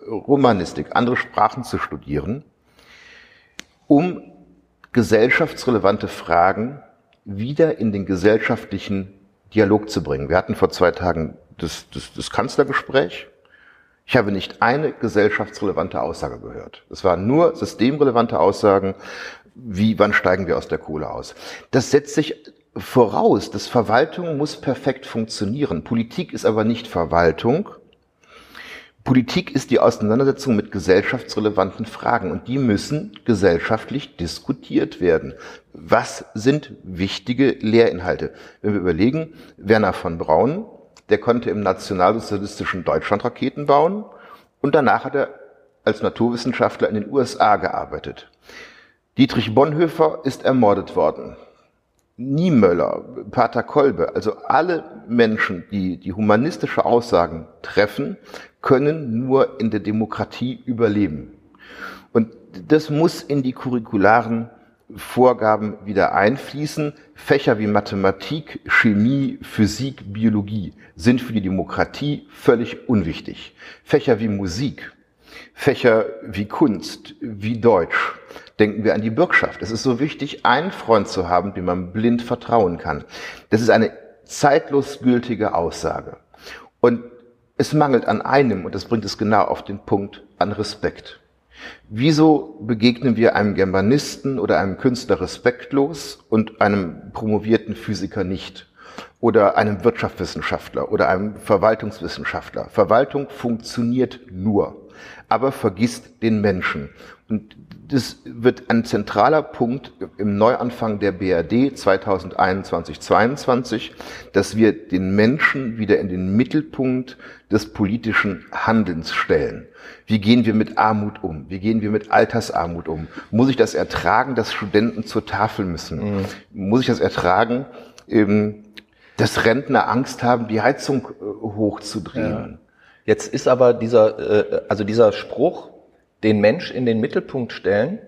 Romanistik, andere Sprachen zu studieren, um gesellschaftsrelevante Fragen wieder in den gesellschaftlichen Dialog zu bringen. Wir hatten vor zwei Tagen das, das, das Kanzlergespräch. Ich habe nicht eine gesellschaftsrelevante Aussage gehört. Es waren nur systemrelevante Aussagen, wie wann steigen wir aus der Kohle aus. Das setzt sich voraus, dass Verwaltung muss perfekt funktionieren. Politik ist aber nicht Verwaltung. Politik ist die Auseinandersetzung mit gesellschaftsrelevanten Fragen und die müssen gesellschaftlich diskutiert werden. Was sind wichtige Lehrinhalte? Wenn wir überlegen, Werner von Braun, der konnte im nationalsozialistischen Deutschland Raketen bauen und danach hat er als Naturwissenschaftler in den USA gearbeitet. Dietrich Bonhoeffer ist ermordet worden. Niemöller, Pater Kolbe, also alle Menschen, die die humanistische Aussagen treffen, können nur in der Demokratie überleben. Und das muss in die curricularen Vorgaben wieder einfließen. Fächer wie Mathematik, Chemie, Physik, Biologie sind für die Demokratie völlig unwichtig. Fächer wie Musik, Fächer wie Kunst, wie Deutsch. Denken wir an die Bürgschaft. Es ist so wichtig, einen Freund zu haben, dem man blind vertrauen kann. Das ist eine zeitlos gültige Aussage. Und es mangelt an einem, und das bringt es genau auf den Punkt, an Respekt. Wieso begegnen wir einem Germanisten oder einem Künstler respektlos und einem promovierten Physiker nicht? Oder einem Wirtschaftswissenschaftler oder einem Verwaltungswissenschaftler? Verwaltung funktioniert nur, aber vergisst den Menschen. Und das wird ein zentraler Punkt im Neuanfang der BRD 2021-22, dass wir den Menschen wieder in den Mittelpunkt des politischen Handelns stellen. Wie gehen wir mit Armut um? Wie gehen wir mit Altersarmut um? Muss ich das ertragen, dass Studenten zur Tafel müssen? Mhm. Muss ich das ertragen, dass Rentner Angst haben, die Heizung äh, hochzudrehen? Ja.
Jetzt ist aber dieser, äh, also dieser Spruch, den Mensch in den Mittelpunkt stellen.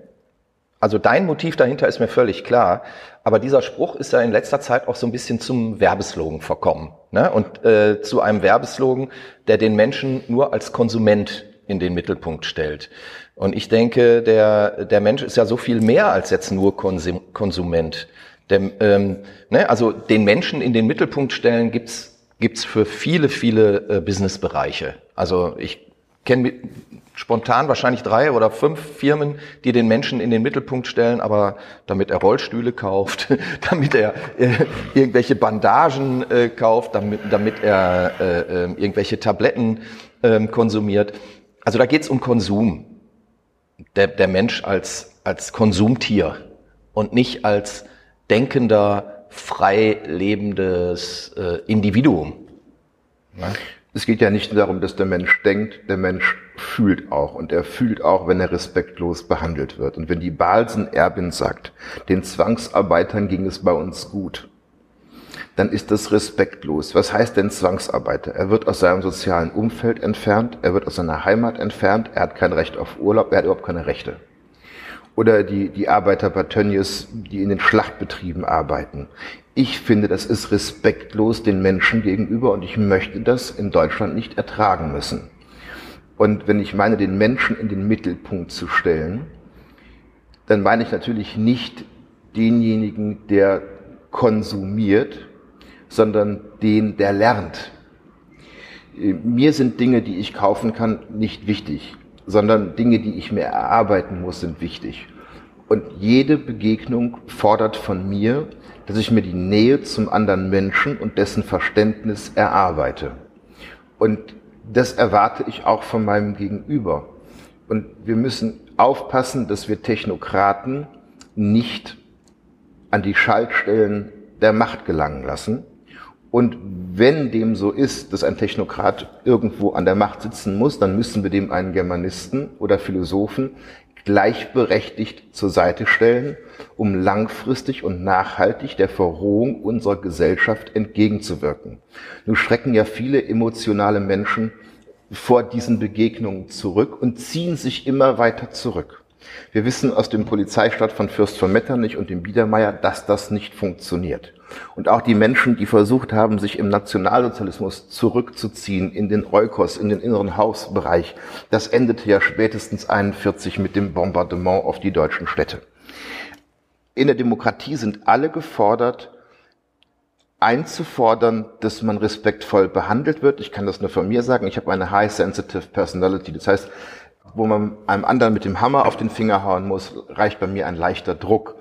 Also dein Motiv dahinter ist mir völlig klar, aber dieser Spruch ist ja in letzter Zeit auch so ein bisschen zum Werbeslogan verkommen ne? und äh, zu einem Werbeslogan, der den Menschen nur als Konsument in den Mittelpunkt stellt. Und ich denke, der, der Mensch ist ja so viel mehr als jetzt nur Konsum, Konsument. Der, ähm, ne? Also den Menschen in den Mittelpunkt stellen gibt's gibt's für viele, viele äh, Businessbereiche. Also ich kenne spontan wahrscheinlich drei oder fünf Firmen, die den Menschen in den Mittelpunkt stellen, aber damit er Rollstühle kauft, damit er äh, irgendwelche Bandagen äh, kauft, damit, damit er äh, äh, irgendwelche Tabletten ähm, konsumiert. Also da geht es um Konsum. Der, der Mensch als, als Konsumtier und nicht als denkender, frei lebendes äh, Individuum.
Ja? Es geht ja nicht darum, dass der Mensch denkt, der Mensch fühlt auch. Und er fühlt auch, wenn er respektlos behandelt wird. Und wenn die Balsen-Erbin sagt, den Zwangsarbeitern ging es bei uns gut, dann ist das respektlos. Was heißt denn Zwangsarbeiter? Er wird aus seinem sozialen Umfeld entfernt, er wird aus seiner Heimat entfernt, er hat kein Recht auf Urlaub, er hat überhaupt keine Rechte. Oder die, die Arbeiter bei Tönnies, die in den Schlachtbetrieben arbeiten. Ich finde, das ist respektlos den Menschen gegenüber und ich möchte das in Deutschland nicht ertragen müssen. Und wenn ich meine, den Menschen in den Mittelpunkt zu stellen, dann meine ich natürlich nicht denjenigen, der konsumiert, sondern den, der lernt. Mir sind Dinge, die ich kaufen kann, nicht wichtig, sondern Dinge, die ich mir erarbeiten muss, sind wichtig. Und jede Begegnung fordert von mir, dass ich mir die Nähe zum anderen Menschen und dessen Verständnis erarbeite. Und das erwarte ich auch von meinem Gegenüber. Und wir müssen aufpassen, dass wir Technokraten nicht an die Schaltstellen der Macht gelangen lassen. Und wenn dem so ist, dass ein Technokrat irgendwo an der Macht sitzen muss, dann müssen wir dem einen Germanisten oder Philosophen gleichberechtigt zur Seite stellen, um langfristig und nachhaltig der Verrohung unserer Gesellschaft entgegenzuwirken. Nun schrecken ja viele emotionale Menschen vor diesen Begegnungen zurück und ziehen sich immer weiter zurück. Wir wissen aus dem Polizeistaat von Fürst von Metternich und dem Biedermeier, dass das nicht funktioniert. Und auch die Menschen, die versucht haben, sich im Nationalsozialismus zurückzuziehen in den Eukos, in den inneren Hausbereich, das endete ja spätestens 41 mit dem Bombardement auf die deutschen Städte. In der Demokratie sind alle gefordert, einzufordern, dass man respektvoll behandelt wird. Ich kann das nur von mir sagen. Ich habe eine high sensitive personality. Das heißt, wo man einem anderen mit dem Hammer auf den Finger hauen muss, reicht bei mir ein leichter Druck.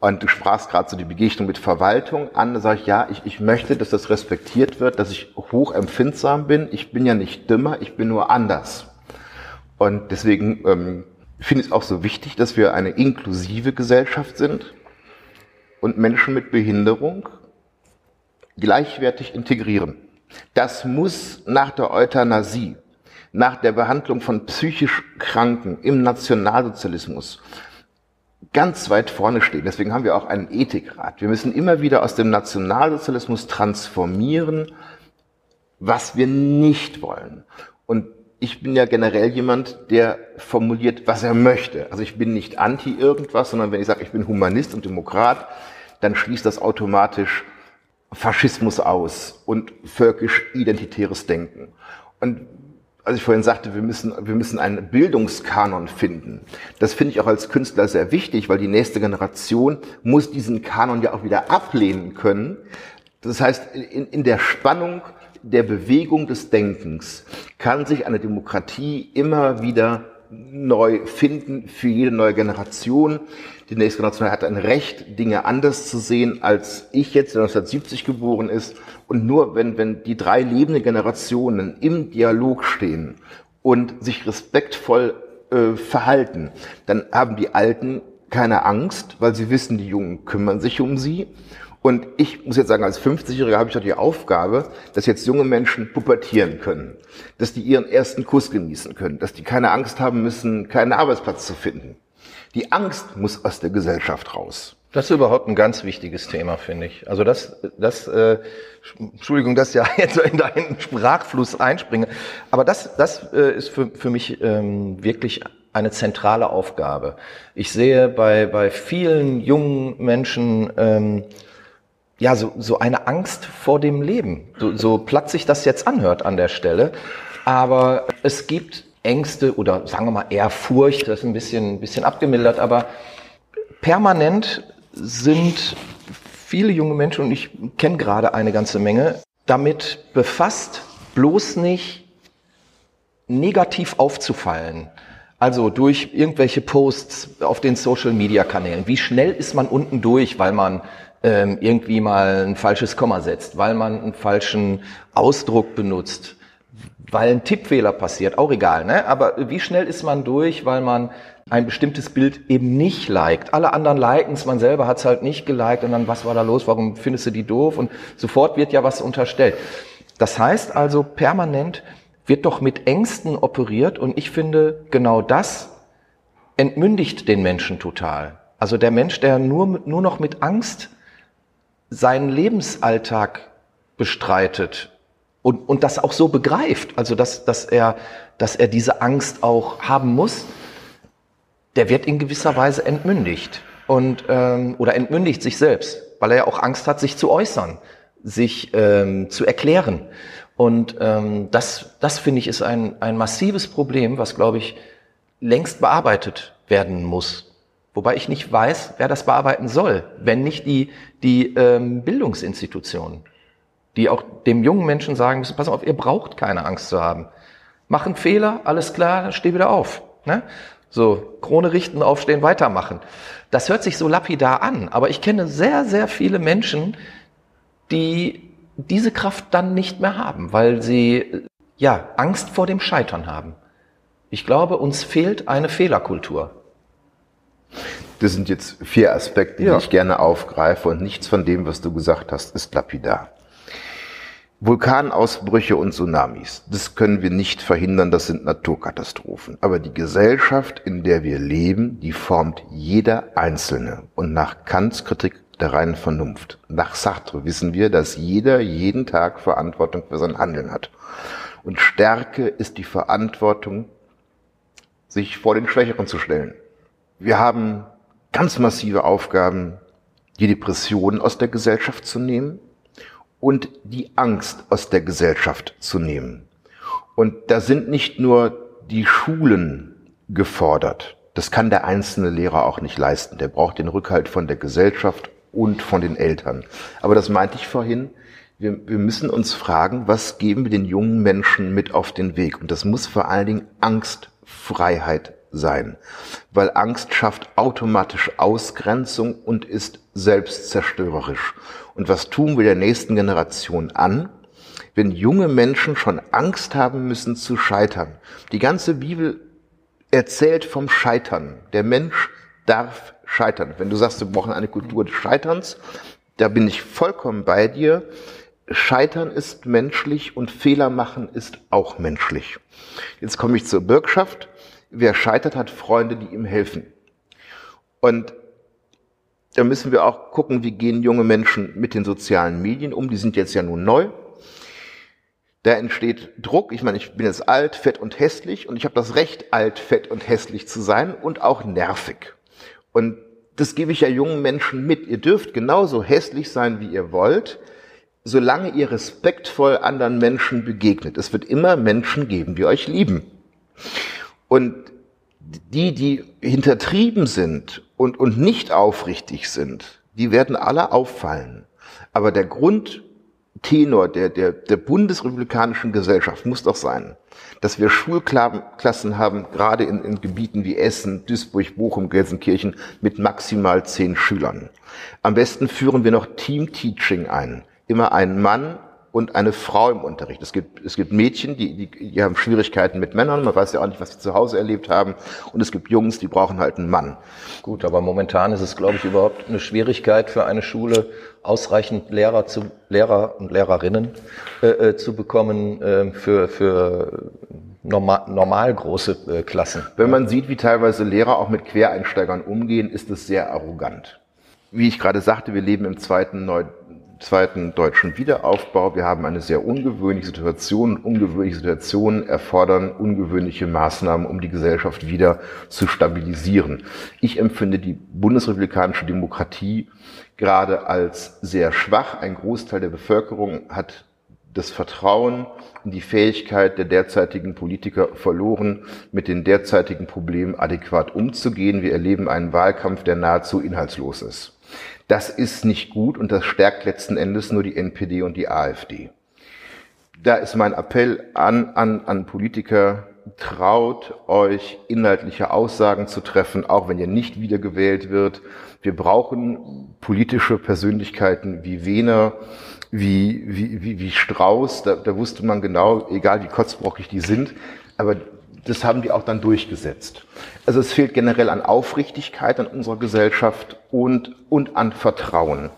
Und du sprachst gerade so die Begegnung mit Verwaltung an. Da sage ich, ja, ich, ich möchte, dass das respektiert wird, dass ich hochempfindsam bin. Ich bin ja nicht dümmer, ich bin nur anders. Und deswegen ähm, finde ich es auch so wichtig, dass wir eine inklusive Gesellschaft sind und Menschen mit Behinderung gleichwertig integrieren. Das muss nach der Euthanasie nach der Behandlung von psychisch Kranken im Nationalsozialismus ganz weit vorne stehen. Deswegen haben wir auch einen Ethikrat. Wir müssen immer wieder aus dem Nationalsozialismus transformieren, was wir nicht wollen. Und ich bin ja generell jemand, der formuliert, was er möchte. Also ich bin nicht anti irgendwas, sondern wenn ich sage, ich bin Humanist und Demokrat, dann schließt das automatisch Faschismus aus und völkisch-identitäres Denken. Und als ich vorhin sagte, wir müssen, wir müssen einen Bildungskanon finden. Das finde ich auch als Künstler sehr wichtig, weil die nächste Generation muss diesen Kanon ja auch wieder ablehnen können. Das heißt, in, in der Spannung der Bewegung des Denkens kann sich eine Demokratie immer wieder neu finden für jede neue Generation. Die nächste Generation hat ein Recht, Dinge anders zu sehen, als ich jetzt, der 1970 geboren ist und nur wenn, wenn die drei lebenden Generationen im Dialog stehen und sich respektvoll äh, verhalten, dann haben die Alten keine Angst, weil sie wissen, die Jungen kümmern sich um sie. Und ich muss jetzt sagen, als 50-Jähriger habe ich doch die Aufgabe, dass jetzt junge Menschen pubertieren können, dass die ihren ersten Kuss genießen können, dass die keine Angst haben müssen, keinen Arbeitsplatz zu finden. Die Angst muss aus der Gesellschaft raus.
Das ist überhaupt ein ganz wichtiges Thema, finde ich. Also das, das, äh, Entschuldigung, dass ja jetzt so in deinen Sprachfluss einspringe, aber das, das äh, ist für, für mich ähm, wirklich eine zentrale Aufgabe. Ich sehe bei, bei vielen jungen Menschen ähm, ja so, so eine Angst vor dem Leben. So, so platt sich das jetzt anhört an der Stelle, aber es gibt Ängste oder sagen wir mal eher Furcht, das ist ein bisschen, ein bisschen abgemildert, aber permanent sind viele junge Menschen, und ich kenne gerade eine ganze Menge, damit befasst, bloß nicht negativ aufzufallen. Also durch irgendwelche Posts auf den Social-Media-Kanälen. Wie schnell ist man unten durch, weil man ähm, irgendwie mal ein falsches Komma setzt, weil man einen falschen Ausdruck benutzt, weil ein Tippfehler passiert, auch egal. Ne? Aber wie schnell ist man durch, weil man ein bestimmtes Bild eben nicht liked. Alle anderen liken es, man selber hat es halt nicht geliked und dann, was war da los, warum findest du die doof? Und sofort wird ja was unterstellt. Das heißt also, permanent wird doch mit Ängsten operiert und ich finde, genau das entmündigt den Menschen total. Also der Mensch, der nur, nur noch mit Angst seinen Lebensalltag bestreitet und, und das auch so begreift, also dass, dass, er, dass er diese Angst auch haben muss, der wird in gewisser Weise entmündigt und ähm, oder entmündigt sich selbst, weil er ja auch Angst hat, sich zu äußern, sich ähm, zu erklären. Und ähm, das, das finde ich ist ein, ein massives Problem, was glaube ich längst bearbeitet werden muss. Wobei ich nicht weiß, wer das bearbeiten soll, wenn nicht die, die ähm, Bildungsinstitutionen, die auch dem jungen Menschen sagen müssen, pass auf, ihr braucht keine Angst zu haben. Machen Fehler, alles klar, steh wieder auf. Ne? So, Krone richten, aufstehen, weitermachen. Das hört sich so lapidar an, aber ich kenne sehr, sehr viele Menschen, die diese Kraft dann nicht mehr haben, weil sie ja Angst vor dem Scheitern haben. Ich glaube, uns fehlt eine Fehlerkultur.
Das sind jetzt vier Aspekte, ja. die ich gerne aufgreife und nichts von dem, was du gesagt hast, ist lapidar. Vulkanausbrüche und Tsunamis, das können wir nicht verhindern, das sind Naturkatastrophen. Aber die Gesellschaft, in der wir leben, die formt jeder Einzelne. Und nach Kants Kritik der reinen Vernunft, nach Sartre wissen wir, dass jeder jeden Tag Verantwortung für sein Handeln hat. Und Stärke ist die Verantwortung, sich vor den Schwächeren zu stellen. Wir haben ganz massive Aufgaben, die Depressionen aus der Gesellschaft zu nehmen, und die Angst aus der Gesellschaft zu nehmen. Und da sind nicht nur die Schulen gefordert. Das kann der einzelne Lehrer auch nicht leisten. Der braucht den Rückhalt von der Gesellschaft und von den Eltern. Aber das meinte ich vorhin. Wir, wir müssen uns fragen, was geben wir den jungen Menschen mit auf den Weg? Und das muss vor allen Dingen Angstfreiheit sein. Weil Angst schafft automatisch Ausgrenzung und ist selbstzerstörerisch. Und was tun wir der nächsten Generation an, wenn junge Menschen schon Angst haben müssen zu scheitern? Die ganze Bibel erzählt vom Scheitern. Der Mensch darf scheitern. Wenn du sagst, wir brauchen eine Kultur des Scheiterns, da bin ich vollkommen bei dir. Scheitern ist menschlich und Fehler machen ist auch menschlich. Jetzt komme ich zur Bürgschaft. Wer scheitert, hat Freunde, die ihm helfen. Und da müssen wir auch gucken, wie gehen junge Menschen mit den sozialen Medien um. Die sind jetzt ja nun neu. Da entsteht Druck. Ich meine, ich bin jetzt alt, fett und hässlich und ich habe das Recht, alt, fett und hässlich zu sein und auch nervig. Und das gebe ich ja jungen Menschen mit. Ihr dürft genauso hässlich sein, wie ihr wollt, solange ihr respektvoll anderen Menschen begegnet. Es wird immer Menschen geben, die euch lieben. Und die, die hintertrieben sind und, und nicht aufrichtig sind, die werden alle auffallen. Aber der Grundtenor der, der, der bundesrepublikanischen Gesellschaft muss doch sein, dass wir Schulklassen haben, gerade in, in Gebieten wie Essen, Duisburg, Bochum, Gelsenkirchen, mit maximal zehn Schülern. Am besten führen wir noch Team-Teaching ein. Immer ein Mann und eine Frau im Unterricht. Es gibt, es gibt Mädchen, die, die, die haben Schwierigkeiten mit Männern, man weiß ja auch nicht, was sie zu Hause erlebt haben. Und es gibt Jungs, die brauchen halt einen Mann.
Gut, aber momentan ist es, glaube ich, überhaupt eine Schwierigkeit für eine Schule, ausreichend Lehrer zu Lehrer und Lehrerinnen äh, äh, zu bekommen äh, für, für normal, normal große äh, Klassen.
Wenn man sieht, wie teilweise Lehrer auch mit Quereinsteigern umgehen, ist es sehr arrogant. Wie ich gerade sagte, wir leben im zweiten Neu zweiten deutschen Wiederaufbau. Wir haben eine sehr ungewöhnliche Situation. Ungewöhnliche Situationen erfordern ungewöhnliche Maßnahmen, um die Gesellschaft wieder zu stabilisieren. Ich empfinde die bundesrepublikanische Demokratie gerade als sehr schwach. Ein Großteil der Bevölkerung hat das Vertrauen in die Fähigkeit der derzeitigen Politiker verloren, mit den derzeitigen Problemen adäquat umzugehen. Wir erleben einen Wahlkampf, der nahezu inhaltslos ist. Das ist nicht gut und das stärkt letzten Endes nur die NPD und die AfD. Da ist mein Appell an, an, an Politiker, traut euch inhaltliche Aussagen zu treffen, auch wenn ihr nicht wiedergewählt wird. Wir brauchen politische Persönlichkeiten wie Wehner, wie, wie, wie, wie Strauß. Da, da wusste man genau, egal wie kotzbrockig die sind, aber das haben die auch dann durchgesetzt. Also es fehlt generell an Aufrichtigkeit an unserer Gesellschaft und, und an Vertrauen.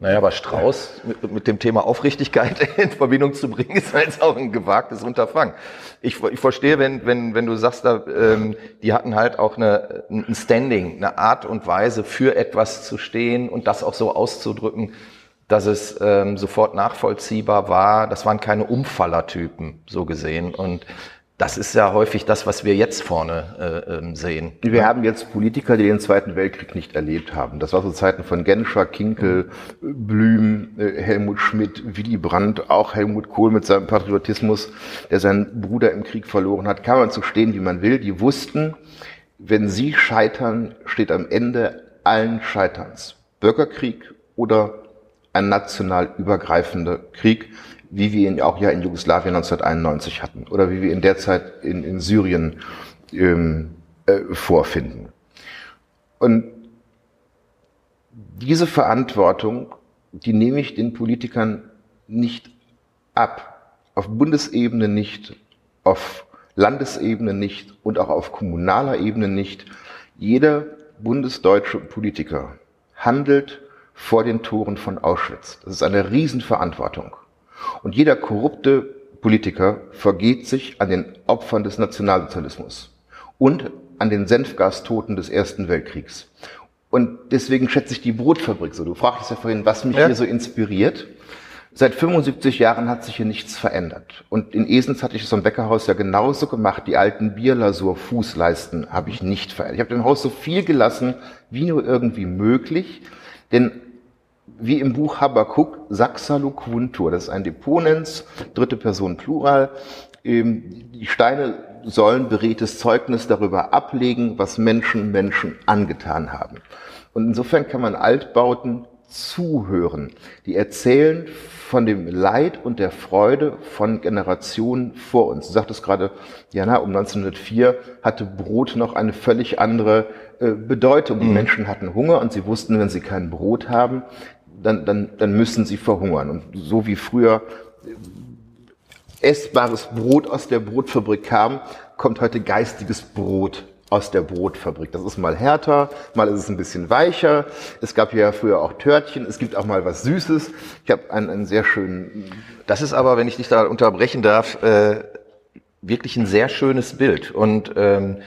Naja, aber Strauß mit, mit, dem Thema Aufrichtigkeit in Verbindung zu bringen, ist jetzt auch ein gewagtes Unterfangen. Ich, ich verstehe, wenn, wenn, wenn du sagst, da, ähm, die hatten halt auch eine, ein Standing, eine Art und Weise für etwas zu stehen und das auch so auszudrücken, dass es ähm, sofort nachvollziehbar war. Das waren keine Umfallertypen, so gesehen. Und das ist ja häufig das, was wir jetzt vorne äh, ähm, sehen.
Wir ja. haben jetzt Politiker, die den Zweiten Weltkrieg nicht erlebt haben. Das war so Zeiten von Genscher, Kinkel. Blüm, äh, Helmut Schmidt, Willy Brandt, auch Helmut Kohl mit seinem Patriotismus, der seinen Bruder im Krieg verloren hat. Kann man zu stehen, wie man will. Die wussten, wenn sie scheitern, steht am Ende allen Scheiterns Bürgerkrieg oder ein national übergreifender Krieg wie wir ihn auch ja in Jugoslawien 1991 hatten oder wie wir ihn derzeit in, in Syrien ähm, äh, vorfinden. Und diese Verantwortung, die nehme ich den Politikern nicht ab. Auf Bundesebene nicht, auf Landesebene nicht und auch auf kommunaler Ebene nicht. Jeder bundesdeutsche Politiker handelt vor den Toren von Auschwitz. Das ist eine Riesenverantwortung. Und jeder korrupte Politiker vergeht sich an den Opfern des Nationalsozialismus und an den Senfgastoten des Ersten Weltkriegs. Und deswegen schätze ich die Brotfabrik so. Du fragtest ja vorhin, was mich ja. hier so inspiriert. Seit 75 Jahren hat sich hier nichts verändert. Und in Esens hatte ich es am Bäckerhaus ja genauso gemacht. Die alten Bierlasur-Fußleisten habe ich nicht verändert. Ich habe dem Haus so viel gelassen, wie nur irgendwie möglich. Denn wie im Buch Habakkuk, Saxalo Quuntur, das ist ein Deponens, dritte Person Plural. Ähm, die Steine sollen beredtes Zeugnis darüber ablegen, was Menschen Menschen angetan haben. Und insofern kann man Altbauten zuhören. Die erzählen von dem Leid und der Freude von Generationen vor uns. Du sagtest gerade, Jana, um 1904 hatte Brot noch eine völlig andere äh, Bedeutung. Die mhm. Menschen hatten Hunger und sie wussten, wenn sie kein Brot haben, dann, dann, dann müssen sie verhungern. Und so wie früher essbares Brot aus der Brotfabrik kam, kommt heute geistiges Brot aus der Brotfabrik. Das ist mal härter, mal ist es ein bisschen weicher. Es gab ja früher auch Törtchen, es gibt auch mal was Süßes. Ich habe einen, einen sehr schönen.
Das ist aber, wenn ich dich da unterbrechen darf, äh, wirklich ein sehr schönes Bild. Und ähm,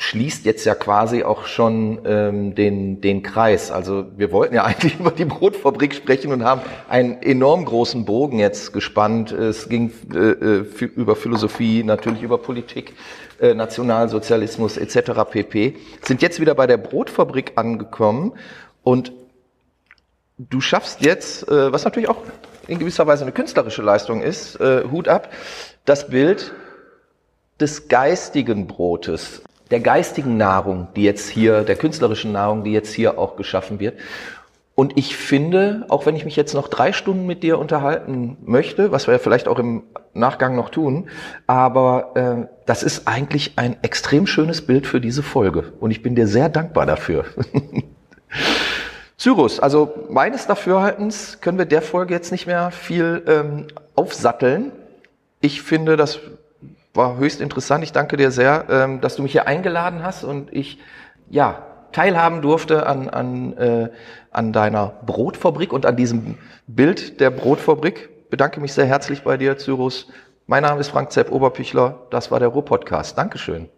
schließt jetzt ja quasi auch schon ähm, den, den Kreis. Also wir wollten ja eigentlich über die Brotfabrik sprechen und haben einen enorm großen Bogen jetzt gespannt. Es ging äh, äh über Philosophie, natürlich über Politik, äh, Nationalsozialismus etc. pp. Sind jetzt wieder bei der Brotfabrik angekommen und du schaffst jetzt, äh, was natürlich auch in gewisser Weise eine künstlerische Leistung ist, äh, Hut ab, das Bild des geistigen Brotes der geistigen Nahrung, die jetzt hier, der künstlerischen Nahrung, die jetzt hier auch geschaffen wird. Und ich finde, auch wenn ich mich jetzt noch drei Stunden mit dir unterhalten möchte, was wir ja vielleicht auch im Nachgang noch tun, aber äh, das ist eigentlich ein extrem schönes Bild für diese Folge. Und ich bin dir sehr dankbar dafür. Cyrus, also meines Dafürhaltens können wir der Folge jetzt nicht mehr viel ähm, aufsatteln. Ich finde, das war höchst interessant. Ich danke dir sehr, ähm, dass du mich hier eingeladen hast und ich ja teilhaben durfte an, an, äh, an deiner Brotfabrik und an diesem Bild der Brotfabrik. Bedanke mich sehr herzlich bei dir, Cyrus. Mein Name ist Frank Zepp Oberpichler. Das war der Ruhr-Podcast. Dankeschön.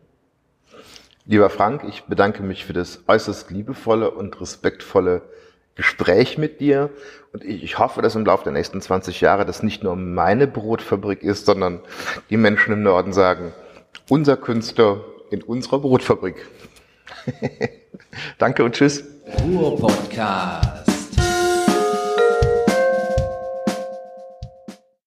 Lieber Frank, ich bedanke mich für das äußerst liebevolle und respektvolle Gespräch mit dir. Und ich hoffe, dass im Laufe der nächsten 20 Jahre das nicht nur meine Brotfabrik ist, sondern die Menschen im Norden sagen, unser Künstler in unserer Brotfabrik.
Danke und tschüss.
Ruhr Podcast.